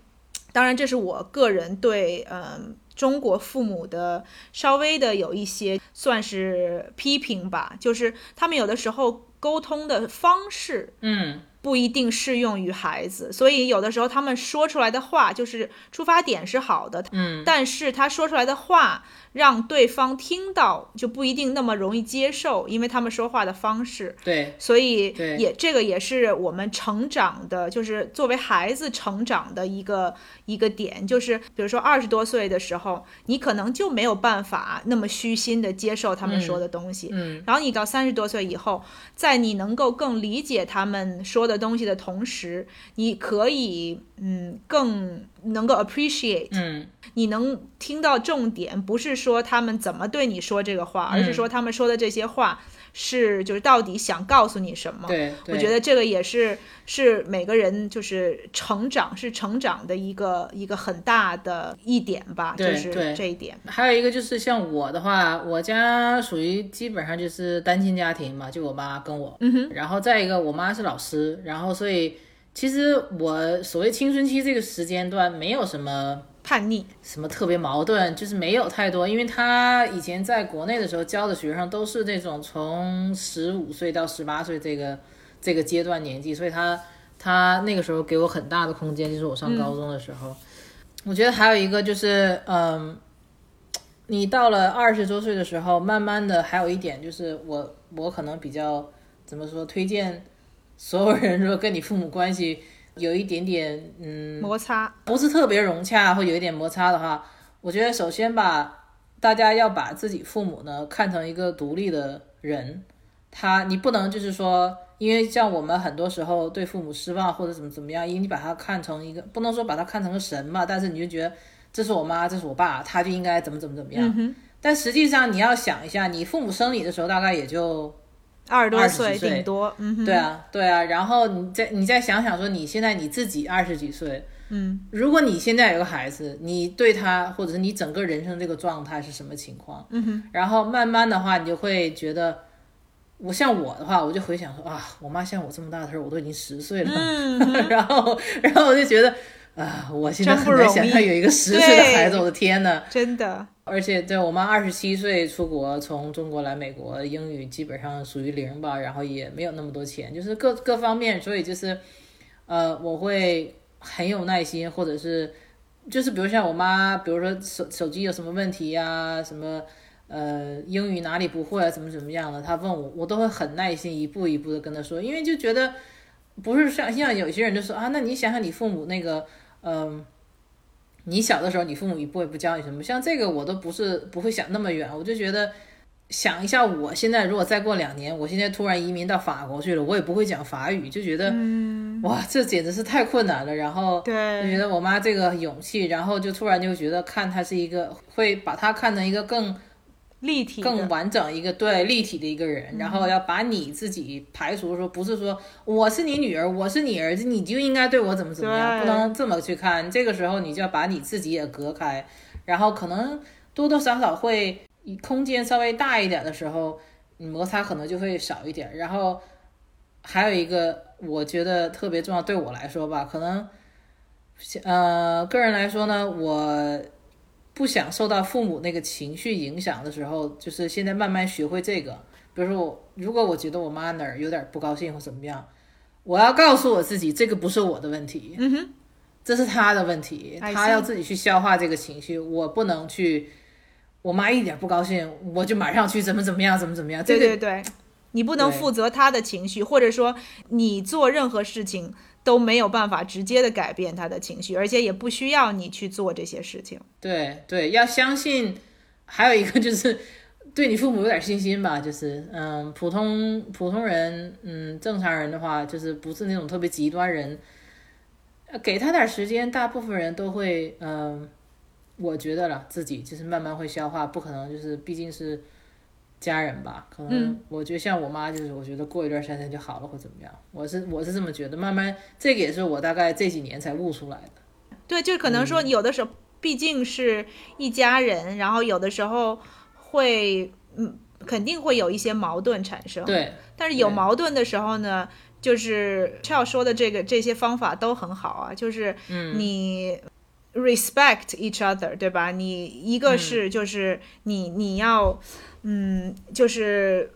当然这是我个人对嗯中国父母的稍微的有一些算是批评吧，就是他们有的时候沟通的方式，嗯。不一定适用于孩子，所以有的时候他们说出来的话就是出发点是好的，嗯，但是他说出来的话让对方听到就不一定那么容易接受，因为他们说话的方式，对，所以也这个也是我们成长的，就是作为孩子成长的一个一个点，就是比如说二十多岁的时候，你可能就没有办法那么虚心的接受他们说的东西，嗯，然后你到三十多岁以后，在你能够更理解他们说。的东西的同时，你可以嗯更能够 appreciate，嗯，你能听到重点，不是说他们怎么对你说这个话，而是说他们说的这些话。是，就是到底想告诉你什么？对，我觉得这个也是是每个人就是成长，是成长的一个一个很大的一点吧，就是这一点。还有一个就是像我的话，我家属于基本上就是单亲家庭嘛，就我妈跟我，嗯哼。然后再一个，我妈是老师，然后所以其实我所谓青春期这个时间段没有什么。叛逆什么特别矛盾，就是没有太多，因为他以前在国内的时候教的学生都是那种从十五岁到十八岁这个这个阶段年纪，所以他他那个时候给我很大的空间，就是我上高中的时候。我觉得还有一个就是，嗯，你到了二十多岁的时候，慢慢的还有一点就是我我可能比较怎么说，推荐所有人，如果跟你父母关系。有一点点嗯摩擦，不是特别融洽，或有一点摩擦的话，我觉得首先吧，大家要把自己父母呢看成一个独立的人，他你不能就是说，因为像我们很多时候对父母失望或者怎么怎么样，因为你把他看成一个，不能说把他看成个神嘛，但是你就觉得这是我妈，这是我爸，他就应该怎么怎么怎么样。但实际上你要想一下，你父母生你的时候大概也就。二十多岁顶多，嗯，对啊，对啊，然后你再你再想想说，你现在你自己二十几岁，嗯，如果你现在有个孩子，你对他或者是你整个人生这个状态是什么情况？嗯哼，然后慢慢的话，你就会觉得，我像我的话，我就回想说啊，我妈像我这么大的时候，我都已经十岁了，然后然后我就觉得啊，我现在很难想象有一个十岁的孩子，我的天呐，真的。而且，对我妈二十七岁出国，从中国来美国，英语基本上属于零吧，然后也没有那么多钱，就是各各方面，所以就是，呃，我会很有耐心，或者是，就是比如像我妈，比如说手手机有什么问题呀，什么，呃，英语哪里不会啊，怎么怎么样的，她问我，我都会很耐心，一步一步的跟她说，因为就觉得，不是像像有些人就说啊，那你想想你父母那个，嗯。你小的时候，你父母一步也不教你什么，像这个我都不是不会想那么远，我就觉得想一下，我现在如果再过两年，我现在突然移民到法国去了，我也不会讲法语，就觉得哇，这简直是太困难了。然后就觉得我妈这个勇气，然后就突然就觉得看她是一个会把她看成一个更。立体更完整一个对立体的一个人，然后要把你自己排除，说不是说我是你女儿，我是你儿子，你就应该对我怎么怎么样，不能这么去看。这个时候你就要把你自己也隔开，然后可能多多少少会空间稍微大一点的时候，摩擦可能就会少一点。然后还有一个我觉得特别重要，对我来说吧，可能呃个人来说呢，我。不想受到父母那个情绪影响的时候，就是现在慢慢学会这个。比如说，我如果我觉得我妈哪儿有点不高兴或怎么样，我要告诉我自己，这个不是我的问题，嗯哼，这是她的问题，她要自己去消化这个情绪，我不能去。我妈一点不高兴，我就马上去怎么怎么样，怎么怎么样。对对对，你不能负责她的情绪，或者说你做任何事情。都没有办法直接的改变他的情绪，而且也不需要你去做这些事情。对对，要相信。还有一个就是，对你父母有点信心吧，就是嗯，普通普通人，嗯，正常人的话，就是不是那种特别极端人，给他点时间，大部分人都会，嗯，我觉得了自己就是慢慢会消化，不可能就是毕竟是家人吧，可能嗯。我觉得像我妈就是，我觉得过一段时间就好了或怎么样，我是我是这么觉得，慢慢这个也是我大概这几年才悟出来的，对，就是可能说有的时候毕竟是一家人，然后有的时候会，嗯，肯定会有一些矛盾产生。对，但是有矛盾的时候呢，就是 c h a 说的这个这些方法都很好啊，就是你 respect each other，对吧？你一个是就是你你要，嗯，就是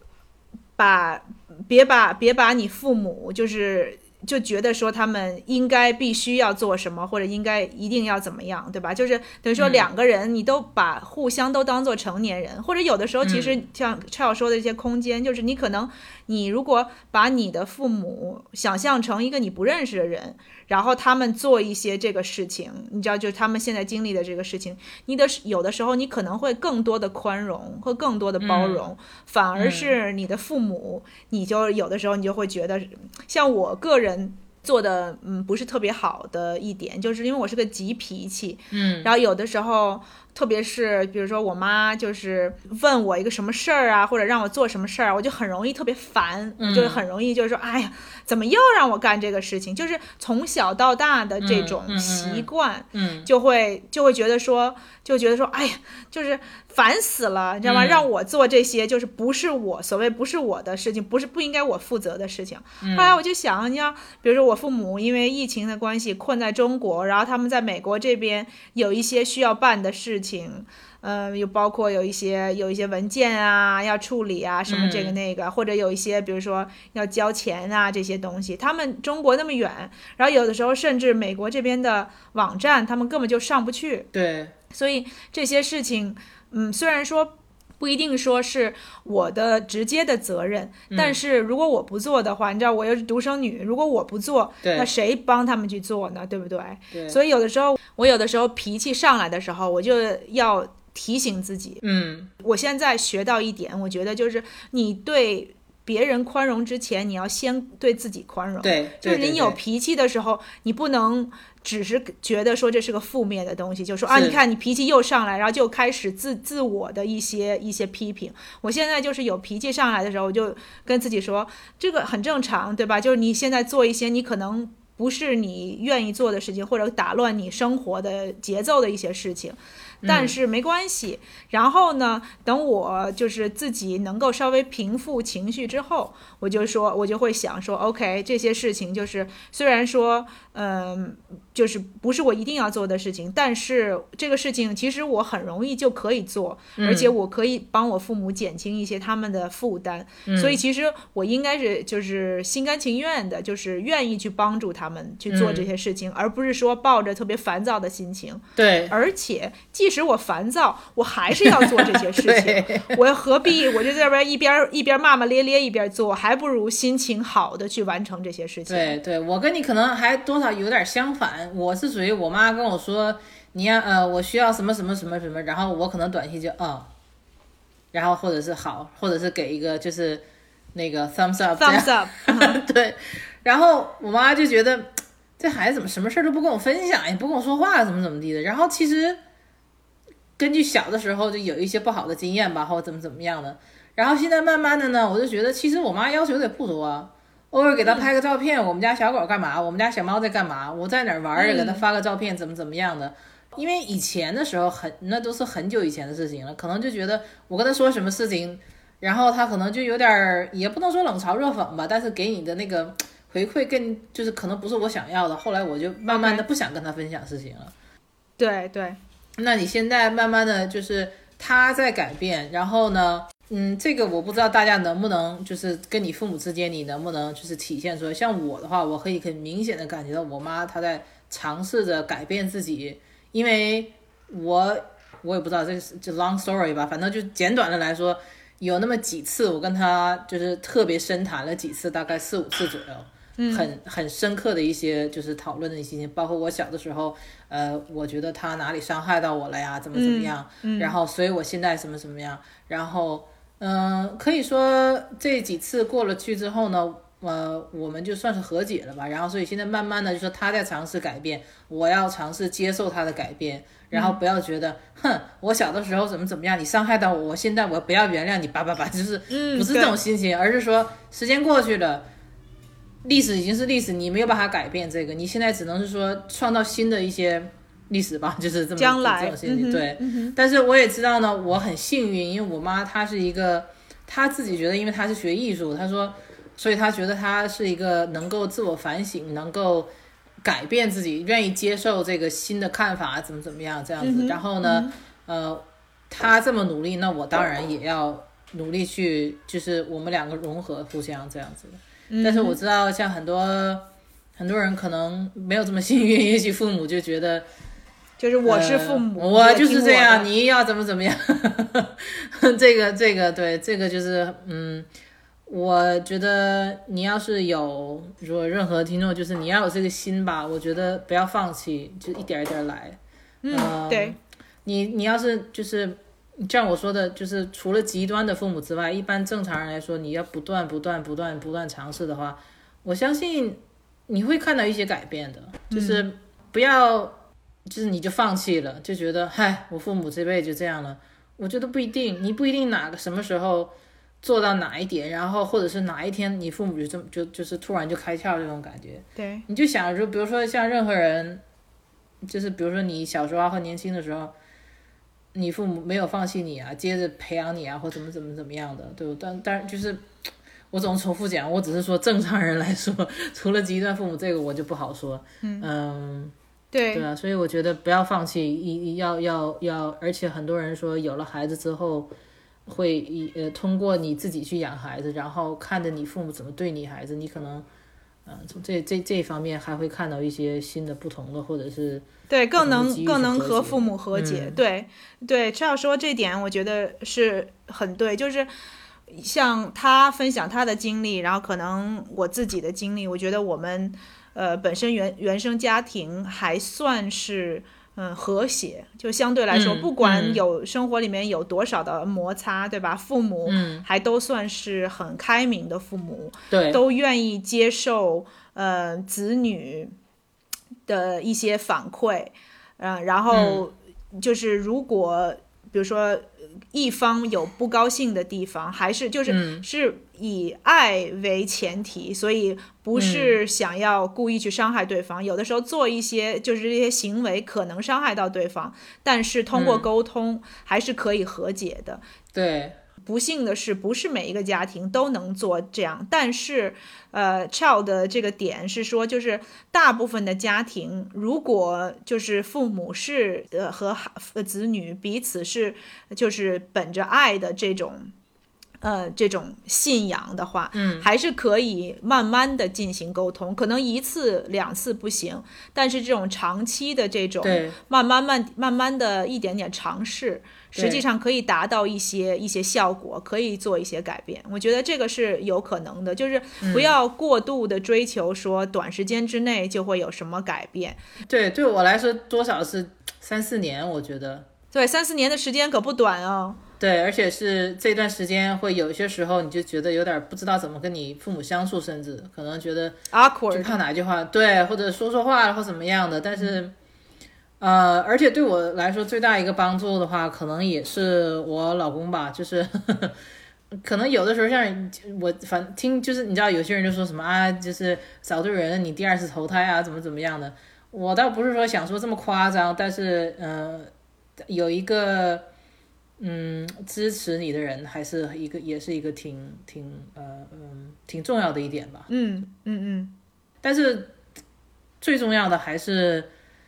把别把别把你父母就是。就觉得说他们应该必须要做什么，或者应该一定要怎么样，对吧？就是等于说两个人，你都把互相都当做成年人，或者有的时候其实像 c h 说的一些空间，就是你可能你如果把你的父母想象成一个你不认识的人，然后他们做一些这个事情，你知道，就是他们现在经历的这个事情，你的有的时候你可能会更多的宽容和更多的包容，反而是你的父母，你就有的时候你就会觉得，像我个人。做的嗯不是特别好的一点，就是因为我是个急脾气，嗯，然后有的时候，特别是比如说我妈就是问我一个什么事儿啊，或者让我做什么事儿，我就很容易特别烦，嗯就是很容易就是说，哎呀，怎么又让我干这个事情？就是从小到大的这种习惯，嗯就会就会觉得说，就觉得说，哎呀，就是烦死了，你知道吗？嗯让我做这些就是不是我所谓不是我的事情，不是不应该我负责的事情。嗯后来我就想，你像比如说我父母因为疫情的关系困在中国，然后他们在美国这边有一些需要办的事情。嗯，又包括有一些有一些文件啊要处理啊，什么这个嗯。那个，或者有一些比如说要交钱啊这些东西，他们中国那么远，然后有的时候甚至美国这边的网站他们根本就上不去，对，所以这些事情，嗯，虽然说不一定说是我的直接的责任，嗯但是如果我不做的话，你知道我又是独生女，如果我不做，那谁帮他们去做呢？对不对？对，所以有的时候，我有的时候脾气上来的时候，我就要提醒自己，嗯我现在学到一点，我觉得就是你对。别人宽容之前，你要先对自己宽容。对，就是你有脾气的时候，你不能只是觉得说这是个负面的东西，就说啊，你看你脾气又上来，然后就开始自自我的一些一些批评。我现在就是有脾气上来的时候，我就跟自己说，这个很正常，对吧？就是你现在做一些你可能不是你愿意做的事情，或者打乱你生活的节奏的一些事情。但是没关系。然后呢，等我就是自己能够稍微平复情绪之后，我就说，我就会想说，OK，这些事情就是虽然说，嗯、就是不是我一定要做的事情，但是这个事情其实我很容易就可以做，而且我可以帮我父母减轻一些他们的负担。所以其实我应该是就是心甘情愿的，就是愿意去帮助他们去做这些事情，而不是说抱着特别烦躁的心情。对，而且，即使我烦躁，我还是要做这些事情。我何必？我就在这边一边一边骂骂咧咧一边做，还不如心情好的去完成这些事情。对对，我跟你可能还多少有点相反，我是属于我妈跟我说你要呃我需要什么什么什么什么，然后我可能短信就嗯，然后或者是好，或者是给一个就是那个 thumbs up Thumbs up，嗯 对，然后我妈就觉得这孩子怎么什么事儿都不跟我分享，也不跟我说话，怎么怎么地的。然后其实根据小的时候就有一些不好的经验吧，或者怎么怎么样的。然后现在慢慢的呢，我就觉得其实我妈要求也不多啊，偶尔给她拍个照片，我们家小狗干嘛，我们家小猫在干嘛，我在哪儿玩儿，给她发个照片，怎么怎么样的。因为以前的时候很，那都是很久以前的事情了，可能就觉得我跟她说什么事情，然后她可能就有点儿，也不能说冷嘲热讽吧，但是给你的那个回馈更就是可能不是我想要的。后来我就慢慢的不想跟她分享事情了。对对，那你现在慢慢的就是他在改变，然后呢，嗯，这个我不知道大家能不能就是跟你父母之间，你能不能就是体现出来？像我的话，我可以很明显的感觉到我妈她在尝试着改变自己，因为我我也不知道这是就 long story 吧，反正就简短的来说，有那么几次我跟她就是特别深谈了几次，大概四五次左右。很很深刻的一些就是讨论的一些，包括我小的时候，呃，我觉得他哪里伤害到我了呀，怎么怎么样，然后所以我现在什么什么样，然后嗯、可以说这几次过了去之后呢。呃，我们就算是和解了吧，然后所以现在慢慢的就说他在尝试改变，我要尝试接受他的改变，然后不要觉得，哼，我小的时候怎么怎么样，你伤害到我，我现在我不要原谅你，叭叭叭，就是嗯，不是这种心情，而是说时间过去了，历史已经是历史，你没有办法改变这个，你现在只能是说创造新的一些历史吧，就是这么将来这种心情。对，但是我也知道呢，我很幸运，因为我妈她是一个，她自己觉得，因为她是学艺术，她说，所以她觉得她是一个能够自我反省，能够。改变自己，愿意接受这个新的看法，怎么怎么样这样子。然后呢，呃，她这么努力，那我当然也要努力去，就是我们两个融合，互相这样子的。但是我知道，像很多很多人可能没有这么幸运，也许父母就觉得就是我是父母，呃我就是这样，你你要怎么怎么样。这个这个对，这个就是嗯，我觉得你要是有，如果任何听众，就是你要有这个心吧，我觉得不要放弃，就一点一点来。嗯，呃对，你你要是就是像我说的，就是除了极端的父母之外，一般正常人来说，你要不断不断不断不断尝试的话，我相信你会看到一些改变的。就是不要，就是你就放弃了，就觉得嗨，我父母这辈子就这样了。我觉得不一定，你不一定哪个什么时候做到哪一点，然后或者是哪一天你父母就这么就就是突然就开窍这种感觉。对，你就想就比如说像任何人，就是比如说你小时候啊或年轻的时候，你父母没有放弃你啊，接着培养你啊，或怎么怎么怎么样的，对不？但但是就是我总重复讲，我只是说正常人来说，除了极端父母这个我就不好说，嗯对，对啊，所以我觉得不要放弃，一一要要要，而且很多人说有了孩子之后。会一呃通过你自己去养孩子，然后看着你父母怎么对你孩子，你可能，呃从这这这方面还会看到一些新的不同的，或者是对，更能更能和父母和解。嗯对对，陈要说这点，我觉得是很对，就是。像他分享他的经历，然后可能我自己的经历，我觉得我们，呃，本身原原生家庭还算是嗯和谐，就相对来说，嗯不管嗯。有生活里面有多少的摩擦，对吧？父母嗯。还都算是很开明的父母，对。都愿意接受呃子女的一些反馈，呃，然后就是如果比如说一方有不高兴的地方，还是就是、嗯。是以爱为前提，所以不是想要故意去伤害对方。有的时候做一些就是这些行为可能伤害到对方，但是通过嗯沟通还是可以和解的。对不幸的是，不是每一个家庭都能做这样。但是，呃，Child 的这个点是说，就是大部分的家庭，如果就是父母是呃和孩呃子女彼此是就是本着爱的这种。呃，这种信仰的话，嗯，还是可以慢慢的进行沟通，可能一次两次不行，但是这种长期的这种对慢慢慢慢慢的一点点尝试，实际上可以达到一些一些效果，可以做一些改变。我觉得这个是有可能的，就是不要过度的追求说短时间之内就会有什么改变。对，对我来说多少是三四年，我觉得。对，三四年的时间可不短哦。对，而且是这段时间会有些时候你就觉得有点不知道怎么跟你父母相处，甚至可能觉得就 awkward，怕哪句话对，或者说说话或怎么样的。但是，呃，而且对我来说最大一个帮助的话，可能也是我老公吧，就是 可能有的时候像我反听，就是你知道有些人就说什么啊，就是找对人，你第二次投胎啊，怎么怎么样的。我倒不是说想说这么夸张，但是呃，有一个嗯支持你的人，还是一个也是一个挺挺呃嗯挺重要的一点吧。嗯嗯嗯，但是最重要的还是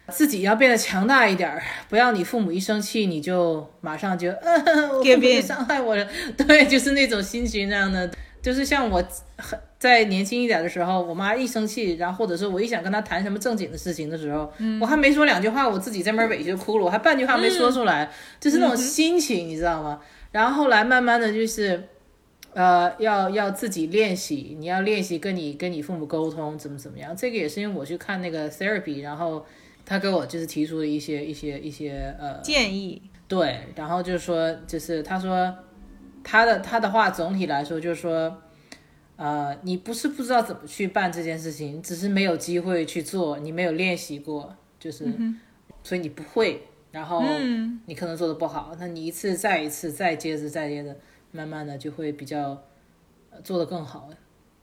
自己要变得强大一点儿，不要你父母一生气你就马上就，嗯，我父 Give 母伤害我了，对，就是那种心情那样的。就是像我很在年轻一点的时候，我妈一生气，然后或者是我一想跟她谈什么正经的事情的时候，我还没说两句话，我自己在那儿委屈就哭了，我还半句话没说出来，就是那种心情，你知道吗？然后后来慢慢的就是。呃，要要自己练习，你要练习跟你跟你父母沟通，怎么怎么样。这个也是因为我去看那个 therapy，然后他给我就是提出了一些一些一些呃建议。对，然后就是说，就是他说他的他的话总体来说就是说，呃，你不是不知道怎么去办这件事情，只是没有机会去做，你没有练习过，就是、所以你不会，然后嗯你可能做的不好，那你一次再一次再接着再接着，慢慢的就会比较、呃做的更好。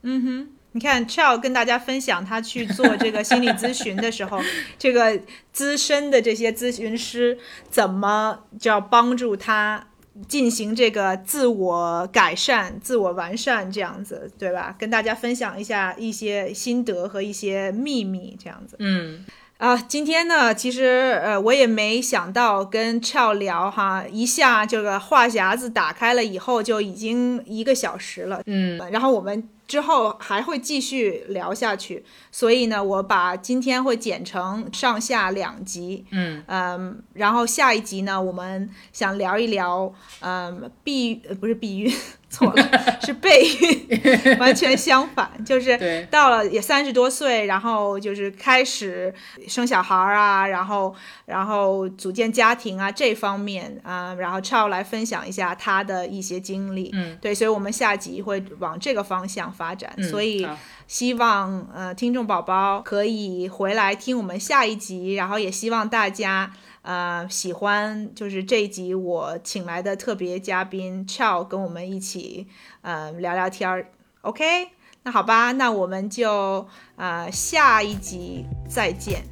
嗯哼你看 c h a o 跟大家分享他去做这个心理咨询的时候，这个资深的这些咨询师怎么就要帮助他进行这个自我改善、自我完善，这样子，对吧？跟大家分享一下一些心得和一些秘密，这样子。嗯啊，今天呢，其实呃，我也没想到跟 o 聊哈，一下这个话匣子打开了以后，就已经一个小时了。嗯然后我们之后还会继续聊下去，所以呢，我把今天会剪成上下两集，嗯。嗯，然后下一集呢，我们想聊一聊，嗯，避呃不是避孕，错了，是备孕，完全相反，就是到了也三十多岁，然后就是开始生小孩儿啊，然后然后组建家庭啊这方面啊、然后超来分享一下他的一些经历，嗯，对，所以我们下集会往这个方向发展，嗯所以希望呃听众宝宝可以回来听我们下一集，然后也希望大家呃喜欢就是这一集我请来的特别嘉宾 Chow 跟我们一起呃聊聊天儿，OK？那好吧，那我们就呃下一集再见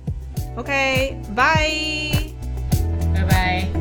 ，OK，拜。拜拜。